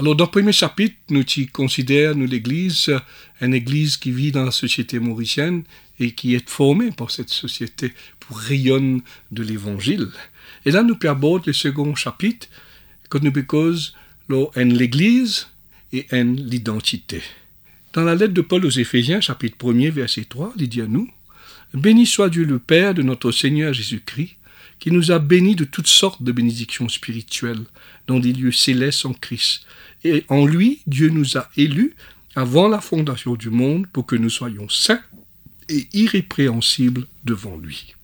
Alors, dans le premier chapitre, nous considérons nous l'Église, une Église qui vit dans la société mauricienne et qui est formée par cette société pour rayonner de l'Évangile. Et là, nous abordons le second chapitre, que nous cause l'Église et en l'identité. Dans la lettre de Paul aux Éphésiens, chapitre 1er, verset 3, il dit à nous, Béni soit Dieu le Père de notre Seigneur Jésus-Christ, qui nous a bénis de toutes sortes de bénédictions spirituelles dans des lieux célestes en Christ. Et en lui, Dieu nous a élus avant la fondation du monde pour que nous soyons saints et irrépréhensibles devant lui.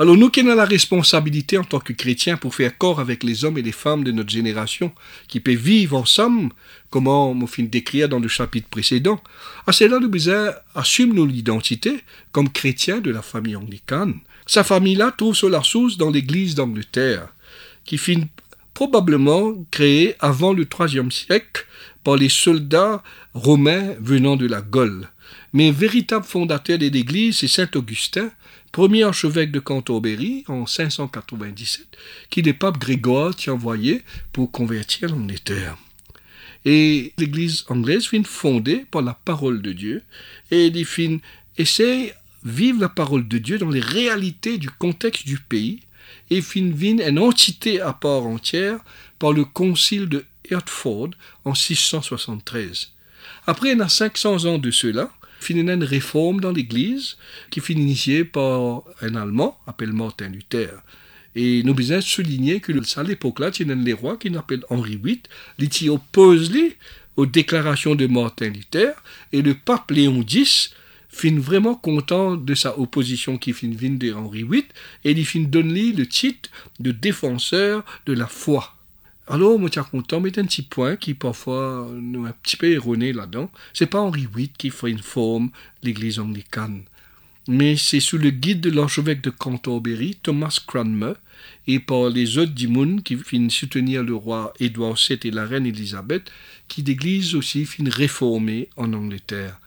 Alors nous qui avons la responsabilité en tant que chrétiens pour faire corps avec les hommes et les femmes de notre génération qui peuvent vivre ensemble, comme on fin décrire dans le chapitre précédent, à cela nous besoin assumer nos identités comme chrétiens de la famille anglicane. Sa famille-là trouve la source dans l'église d'Angleterre, qui finit probablement créée avant le IIIe siècle par les soldats romains venant de la Gaule. Mais véritable fondateur de l'église, c'est Saint Augustin, premier archevêque de Canterbury en 597, qui le pape Grégoire tient envoyé pour convertir l'Angleterre. Et l'église anglaise finit fondée par la parole de Dieu, et il fin essaye vivre la parole de Dieu dans les réalités du contexte du pays, et fin vin une entité à part entière par le concile de Hertford en 673. Après, a 500 ans de cela, finit une réforme dans l'Église qui finit initiée par un Allemand appelé Martin Luther. Et nous besoin souligner que à l'époque-là, il y a un roi qui s'appelle Henri VIII, qui oppose aux déclarations de Martin Luther, et le pape Léon X fin vraiment content de sa opposition qui fin vient de Henri VIII, et il fin donne lui le titre de défenseur de la foi. Alors, moi, tiens content, mais un petit point qui parfois nous un petit peu erroné là-dedans. C'est pas Henri VIII qui fait une forme l'église anglicane. Mais c'est sous le guide de l'archevêque de Canterbury, Thomas Cranmer, et par les autres du qui finissent soutenir le roi Édouard VII et la reine Élisabeth, qui l'église aussi finit réformée en Angleterre.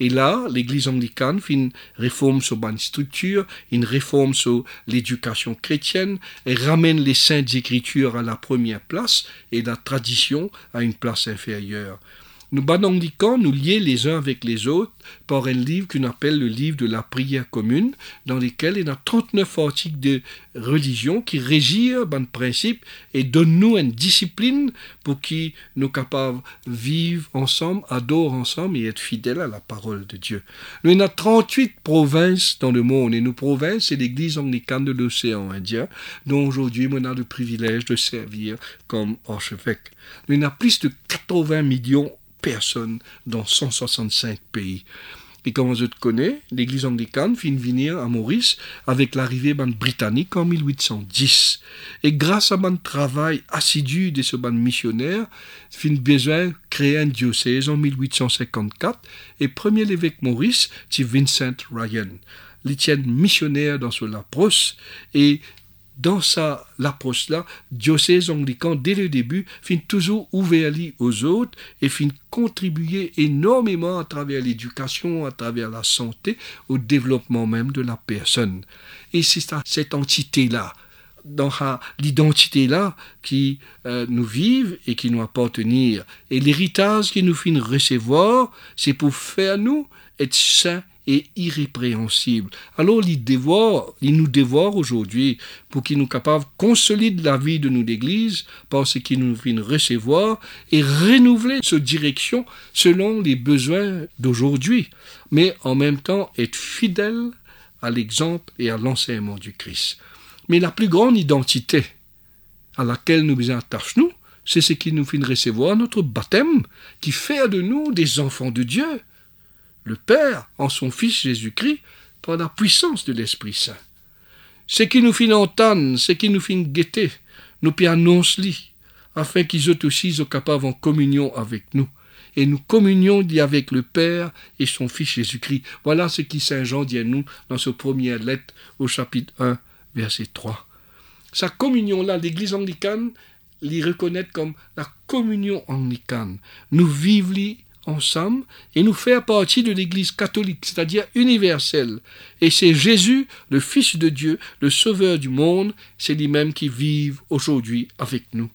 Et là, l'Église anglicane fait une réforme sur une structure, une réforme sur l'éducation chrétienne, et ramène les saintes écritures à la première place et la tradition à une place inférieure. Nous banandiquons nous lier les uns avec les autres par un livre qu'on appelle le livre de la prière commune, dans lequel il y a 39 articles de religion qui régissent un principe et donnent nous une discipline pour qui nous capables vivre ensemble, adorer ensemble et être fidèles à la parole de Dieu. Nous avons 38 provinces dans le monde et nos provinces, c'est l'église anglicane de l'océan Indien, dont aujourd'hui on a le privilège de servir comme archevêque. Nous avons plus de 80 millions personnes dans 165 pays. Et comme vous connaissez, l'église anglicane finit venir à Maurice avec l'arrivée ban britannique en 1810. Et grâce à un travail assidu de ce ban missionnaire, fin besoin créer un diocèse en 1854 et premier évêque Maurice, c'est Vincent Ryan. Il missionnaire dans son approche et dans sa l'approche-là, diocèse anglican, dès le début, fin toujours ouvert aux autres et fin contribuer énormément à travers l'éducation, à travers la santé, au développement même de la personne. Et c'est cette entité-là, dans l'identité-là, qui euh, nous vive et qui nous appartenir. Et l'héritage qui nous fin recevoir, c'est pour faire nous être saints et irrépréhensible. Alors, il, il nous dévore aujourd'hui pour qu'il nous capable de consolider la vie de nous l'Église par ce qu'il nous vient recevoir et renouveler cette direction selon les besoins d'aujourd'hui, mais en même temps être fidèle à l'exemple et à l'enseignement du Christ. Mais la plus grande identité à laquelle nous nous attachons, c'est ce qui nous fait recevoir notre baptême, qui fait de nous des enfants de Dieu le Père en son Fils Jésus-Christ par la puissance de l'Esprit Saint. Ce qui nous fait entendre, ce qui nous fait guetter, nous peut annoncer afin qu'ils soient aussi capables en communion avec nous. Et nous communions avec le Père et son Fils Jésus-Christ. Voilà ce qui Saint Jean dit à nous dans sa première lettre au chapitre 1, verset 3. Sa communion-là, l'Église anglicane l'y reconnaît comme la communion anglicane. Nous vivons ensemble et nous faire partie de l'Église catholique, c'est-à-dire universelle. Et c'est Jésus, le Fils de Dieu, le Sauveur du monde, c'est lui-même qui vive aujourd'hui avec nous.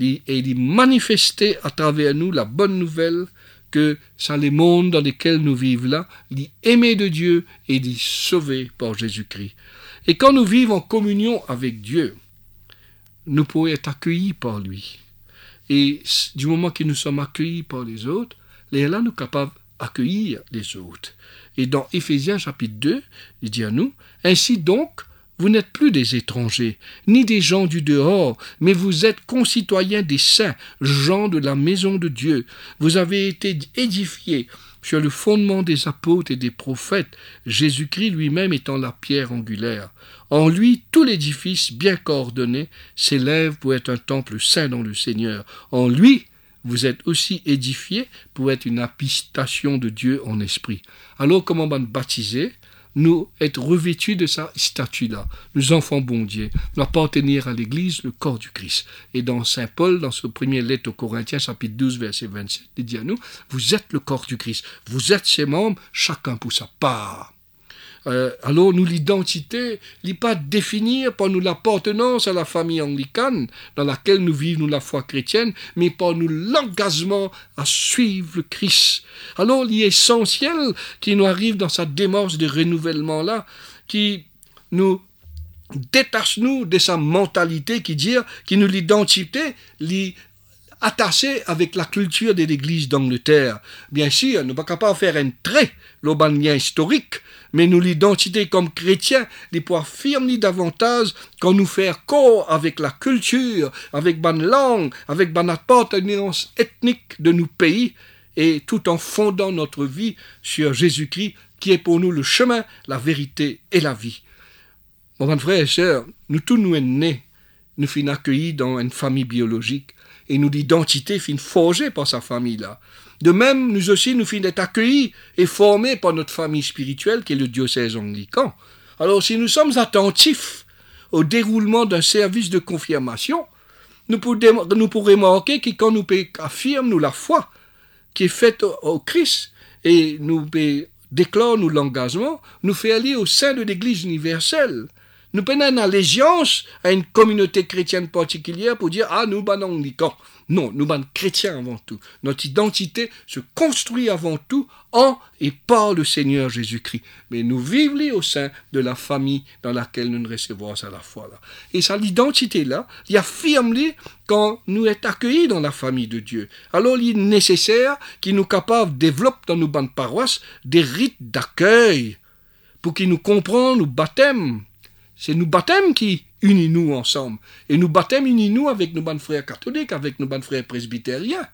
et d'y manifester à travers nous la bonne nouvelle que ça les mondes dans lesquels nous vivons là, d'y aimer de Dieu et d'y sauver par Jésus-Christ. Et quand nous vivons en communion avec Dieu, nous pouvons être accueillis par lui. Et du moment que nous sommes accueillis par les autres, les nous capables d'accueillir les autres. Et dans Éphésiens chapitre 2, il dit à nous, Ainsi donc, vous n'êtes plus des étrangers, ni des gens du dehors, mais vous êtes concitoyens des saints, gens de la maison de Dieu. Vous avez été édifiés sur le fondement des apôtres et des prophètes, Jésus-Christ lui-même étant la pierre angulaire. En lui, tout l'édifice bien coordonné s'élève pour être un temple saint dans le Seigneur. En lui, vous êtes aussi édifiés pour être une habitation de Dieu en esprit. Alors, comment on baptiser? Nous être revêtus de sa statue-là, nous enfants bon Dieu, nous appartenir à l'Église, le corps du Christ. Et dans Saint Paul, dans ce premier lettre aux Corinthiens, chapitre 12, verset 27, il dit à nous, vous êtes le corps du Christ, vous êtes ses membres, chacun pour sa part. Euh, alors nous l'identité n'est pas définir par nous l'appartenance à la famille anglicane dans laquelle nous vivons la foi chrétienne, mais par nous l'engagement à suivre le Christ. Alors l'essentiel qui nous arrive dans sa démarche de renouvellement là, qui nous détache nous de sa mentalité qui dit, qui nous l'identité, attaché avec la culture de l'Église d'Angleterre. Bien sûr, nous ne pouvons pas faire un trait, le historique, mais nous l'identité comme chrétiens, les pouvoir affirmer davantage quand nous faire corps avec la culture, avec la langue, avec la appartenance ethnique de nos pays, et tout en fondant notre vie sur Jésus-Christ, qui est pour nous le chemin, la vérité et la vie. Mon frère et sœur, nous tous nous sommes nés, nous sommes accueillis dans une famille biologique, et nous l'identité fin forgée par sa famille-là. De même, nous aussi, nous finissons d'être accueillis et formés par notre famille spirituelle qui est le diocèse anglican. Alors, si nous sommes attentifs au déroulement d'un service de confirmation, nous, pourrons, remarquer que quand nous affirmons nous la foi qui est faite au, Christ et nous déclarons nous l'engagement, nous fait aller au sein de l'Église universelle. Nous prenons une allégeance à une communauté chrétienne particulière pour dire Ah, nous, ben anglicans. Non, nous sommes chrétiens avant tout. Notre identité se construit avant tout en et par le Seigneur Jésus-Christ. Mais nous vivons au sein de la famille dans laquelle nous nous recevons à la fois. Là. Et ça, l'identité-là, il affirme quand nous sommes accueillis dans la famille de Dieu. Alors, il est nécessaire qu'il nous capable développer dans nos bandes paroisses des rites d'accueil pour qu'ils nous comprennent nous baptêmes. C'est nous baptêmes qui unis-nous ensemble. Et nous baptêmes unis-nous avec nos bonnes frères catholiques, avec nos bonnes frères presbytériens.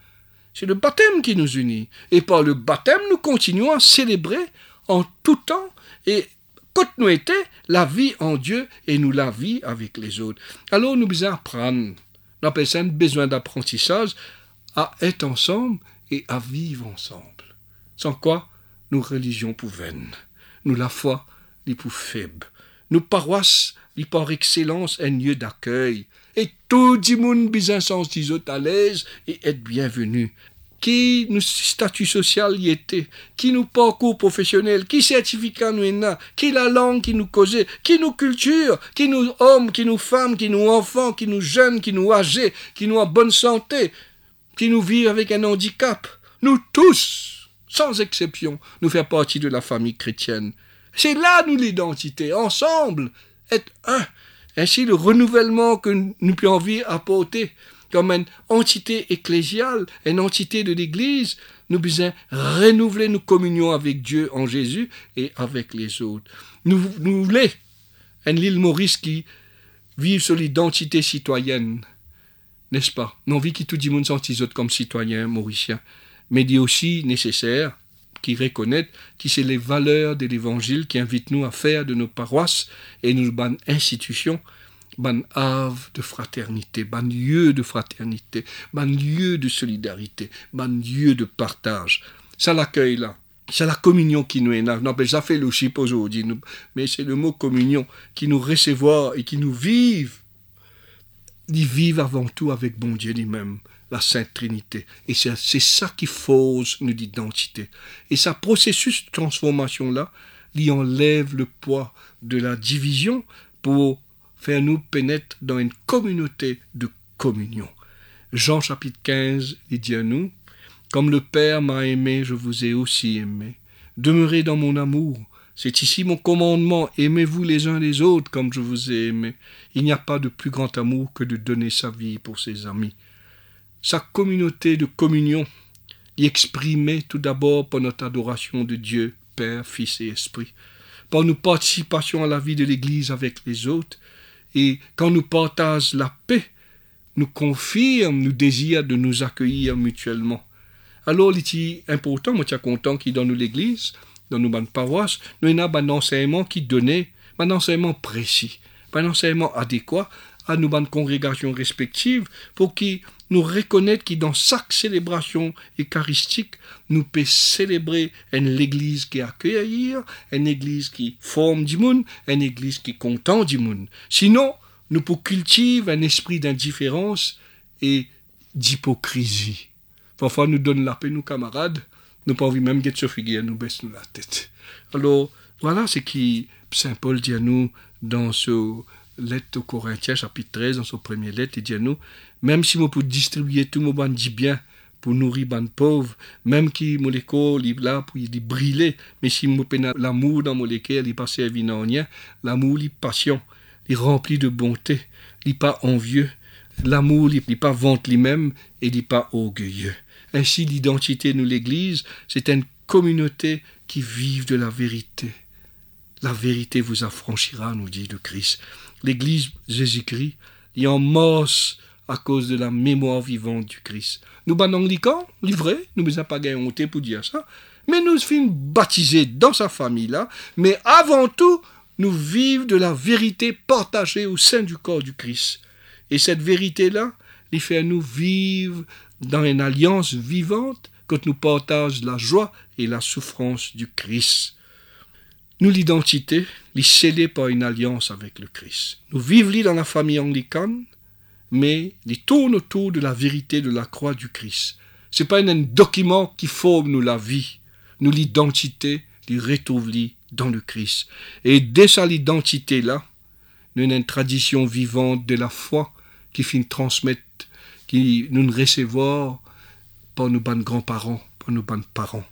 C'est le baptême qui nous unit. Et par le baptême, nous continuons à célébrer en tout temps et quand nous la vie en Dieu et nous la vie avec les autres. Alors nous besoin apprendre. Nous avons un besoin d'apprentissage à être ensemble et à vivre ensemble. Sans quoi, nous religions pour Nous la foi, les pour faibles. Nous paroisses, par excellence un lieu d'accueil. Et tout le monde besoin sens à l'aise et être bienvenu. Qui nous statut social y était, qui nous parcours professionnel, qui certificat nous est qui la langue qui nous causait, qui nous culture, qui nous hommes, qui nous femmes, qui nous enfants, qui nous jeunes, qui nous âgés, qui nous en bonne santé, qui nous vivent avec un handicap. Nous tous, sans exception, nous faisons partie de la famille chrétienne. C'est là, nous, l'identité, ensemble, être un. Ainsi, le renouvellement que nous pouvons envie apporter comme une entité ecclésiale, une entité de l'Église, nous besoin renouveler nos communions avec Dieu en Jésus et avec les autres. Nous, nous voulons un l'île Maurice qui vive sur l'identité citoyenne, n'est-ce pas? Nous envie que tout le monde sente comme citoyen mauricien, mais est aussi nécessaire qui reconnaît que c'est les valeurs de l'Évangile qui invitent nous à faire de nos paroisses et nos bonnes institutions ban havre de fraternité, ban lieu de fraternité, ban lieu de solidarité, ban lieu de partage. Ça l'accueil là. C'est la communion qui nous là. Non, mais ça chip aujourd'hui, mais c'est le mot communion qui nous recevoir et qui nous vive. Ils vivent avant tout avec bon Dieu lui-même la Sainte Trinité. Et c'est ça qui fausse notre identité. Et ce processus de transformation-là, il enlève le poids de la division pour faire nous pénétrer dans une communauté de communion. Jean chapitre 15, il dit à nous, Comme le Père m'a aimé, je vous ai aussi aimé. Demeurez dans mon amour. C'est ici mon commandement, aimez-vous les uns les autres comme je vous ai aimé. Il n'y a pas de plus grand amour que de donner sa vie pour ses amis. Sa communauté de communion y exprimée tout d'abord par notre adoration de Dieu, Père, Fils et Esprit, par nos participations à la vie de l'Église avec les autres, et quand nous partageons la paix, nous confirme, nous désire de nous accueillir mutuellement. Alors, il est important, moi, je suis content qu'il dans l'église, dans nos bonnes paroisses, nous avons un enseignement qui donnait, un enseignement précis, un enseignement adéquat à nos bonnes congrégations respectives pour qu'ils nous reconnaissent que dans chaque célébration eucharistique, nous pouvons célébrer une église qui accueille, une église qui forme du monde, une église qui content du monde. Sinon, nous pouvons cultiver un esprit d'indifférence et d'hypocrisie. Parfois, nous donne la paix, nos camarades, nous pas envie même de se figuer, nous baisse la tête. Alors, voilà ce qui Saint Paul dit à nous dans ce lettre aux Corinthiens, chapitre 13, dans son premier lettre, il dit à nous, même si nous pouvons distribuer tout mon bandit bien pour nourrir ban pauvres, même qui mon école est là pour y briller, mais si mon l'amour dans mon école, il passe à rien, l'amour, il passion, il rempli de bonté, il pas envieux, l'amour, il n'est pas vente lui-même et il n'est pas orgueilleux. Ainsi, l'identité de l'Église, c'est une communauté qui vive de la vérité. La vérité vous affranchira, nous dit le Christ. L'Église Jésus-Christ est en morse à cause de la mémoire vivante du Christ. Nous, ban anglicans, livrés, nous ne pas honte pour dire ça, mais nous sommes baptisés dans sa famille-là, mais avant tout, nous vivons de la vérité partagée au sein du corps du Christ. Et cette vérité-là, il fait nous vivre dans une alliance vivante quand nous partageons la joie et la souffrance du Christ. Nous, l'identité, est scellée par une alliance avec le Christ. Nous vivons dans la famille anglicane, mais il tourne autour de la vérité de la croix du Christ. Ce n'est pas un document qui forme nous la vie. Nous, l'identité, nous retrouve dans le Christ. Et dès sa identité là, nous avons une tradition vivante de la foi qui finit transmettre, qui nous recevons par nos grands-parents, par nos parents.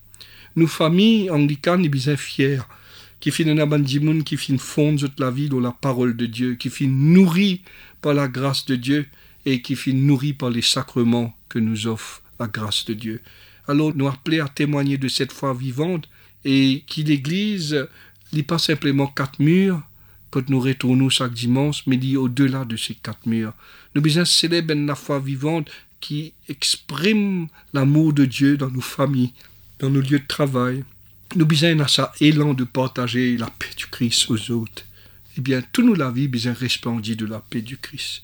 Nos familles anglicanes, sont bien fiers qui finissent un qui fondre toute la vie dans la parole de Dieu, qui finit nourri par la grâce de Dieu et qui finit nourri par les sacrements que nous offre la grâce de Dieu. Alors, nous appelons à témoigner de cette foi vivante et qui l'Église n'est pas simplement quatre murs quand nous retournons chaque dimanche, mais dit au-delà de ces quatre murs. Nous besoin célébrer la foi vivante qui exprime l'amour de Dieu dans nos familles, dans nos lieux de travail. Nous besoin à ça élan de partager la paix du Christ aux autres. Eh bien, toute nous la vie besoin resplendit de la paix du Christ.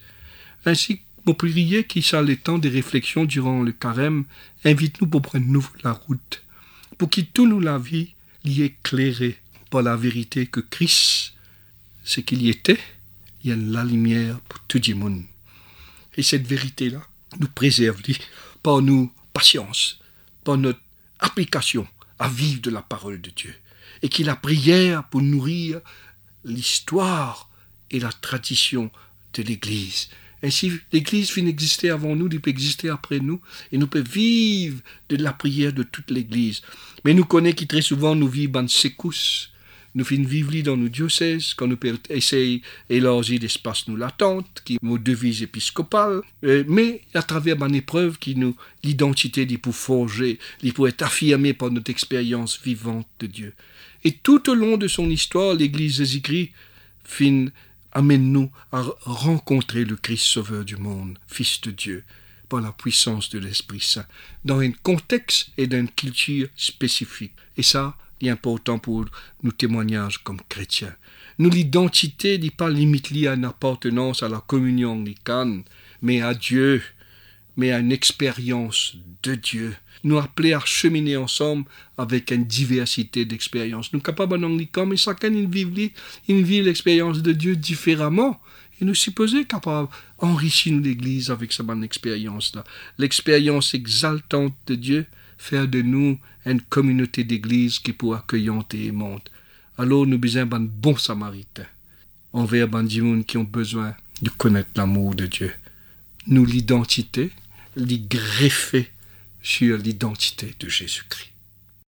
Ainsi, mon prier qui ça le temps des réflexions durant le carême, invite-nous pour prendre nous la route, pour qu'il tout nous la vie y éclairé par la vérité que Christ, ce qu'il y était, y a la lumière pour tout le monde. Et cette vérité-là nous préserve par nos patience, par notre application à vivre de la parole de Dieu. Et qu'il a prière pour nourrir l'histoire et la tradition de l'Église. Ainsi, l'Église finit d'exister avant nous, elle peut exister après nous, et nous peut vivre de la prière de toute l'Église. Mais nous connaissons qui très souvent nous vivons en secousses, nous finissons vivre dans nos diocèses, quand nous essayons d'élargir l'espace nous l'attente, qui est nos devise épiscopale, euh, mais à travers une épreuve qui nous, l'identité dit pour forger, il pour être affirmée par notre expérience vivante de Dieu. Et tout au long de son histoire, l'Église Jésus-Christ fin amène-nous à rencontrer le Christ Sauveur du monde, Fils de Dieu, par la puissance de l'Esprit Saint, dans un contexte et dans une culture spécifique. Et ça, est important pour nos témoignages comme chrétiens. Nous, l'identité n'est pas limite à une appartenance à la communion anglicane, mais à Dieu, mais à une expérience de Dieu. Nous appeler à cheminer ensemble avec une diversité d'expériences. Nous capables en mais chacun vit, vit l'expérience de Dieu différemment. Et nous supposons capables d'enrichir l'Église avec cette bonne expérience-là. L'expérience exaltante de Dieu, faire de nous une communauté d'Église qui pour accueillante et aimante. Alors nous besoin d'un bon samaritain envers les gens qui ont besoin de connaître l'amour de Dieu. Nous l'identité, les greffer sur l'identité de Jésus-Christ.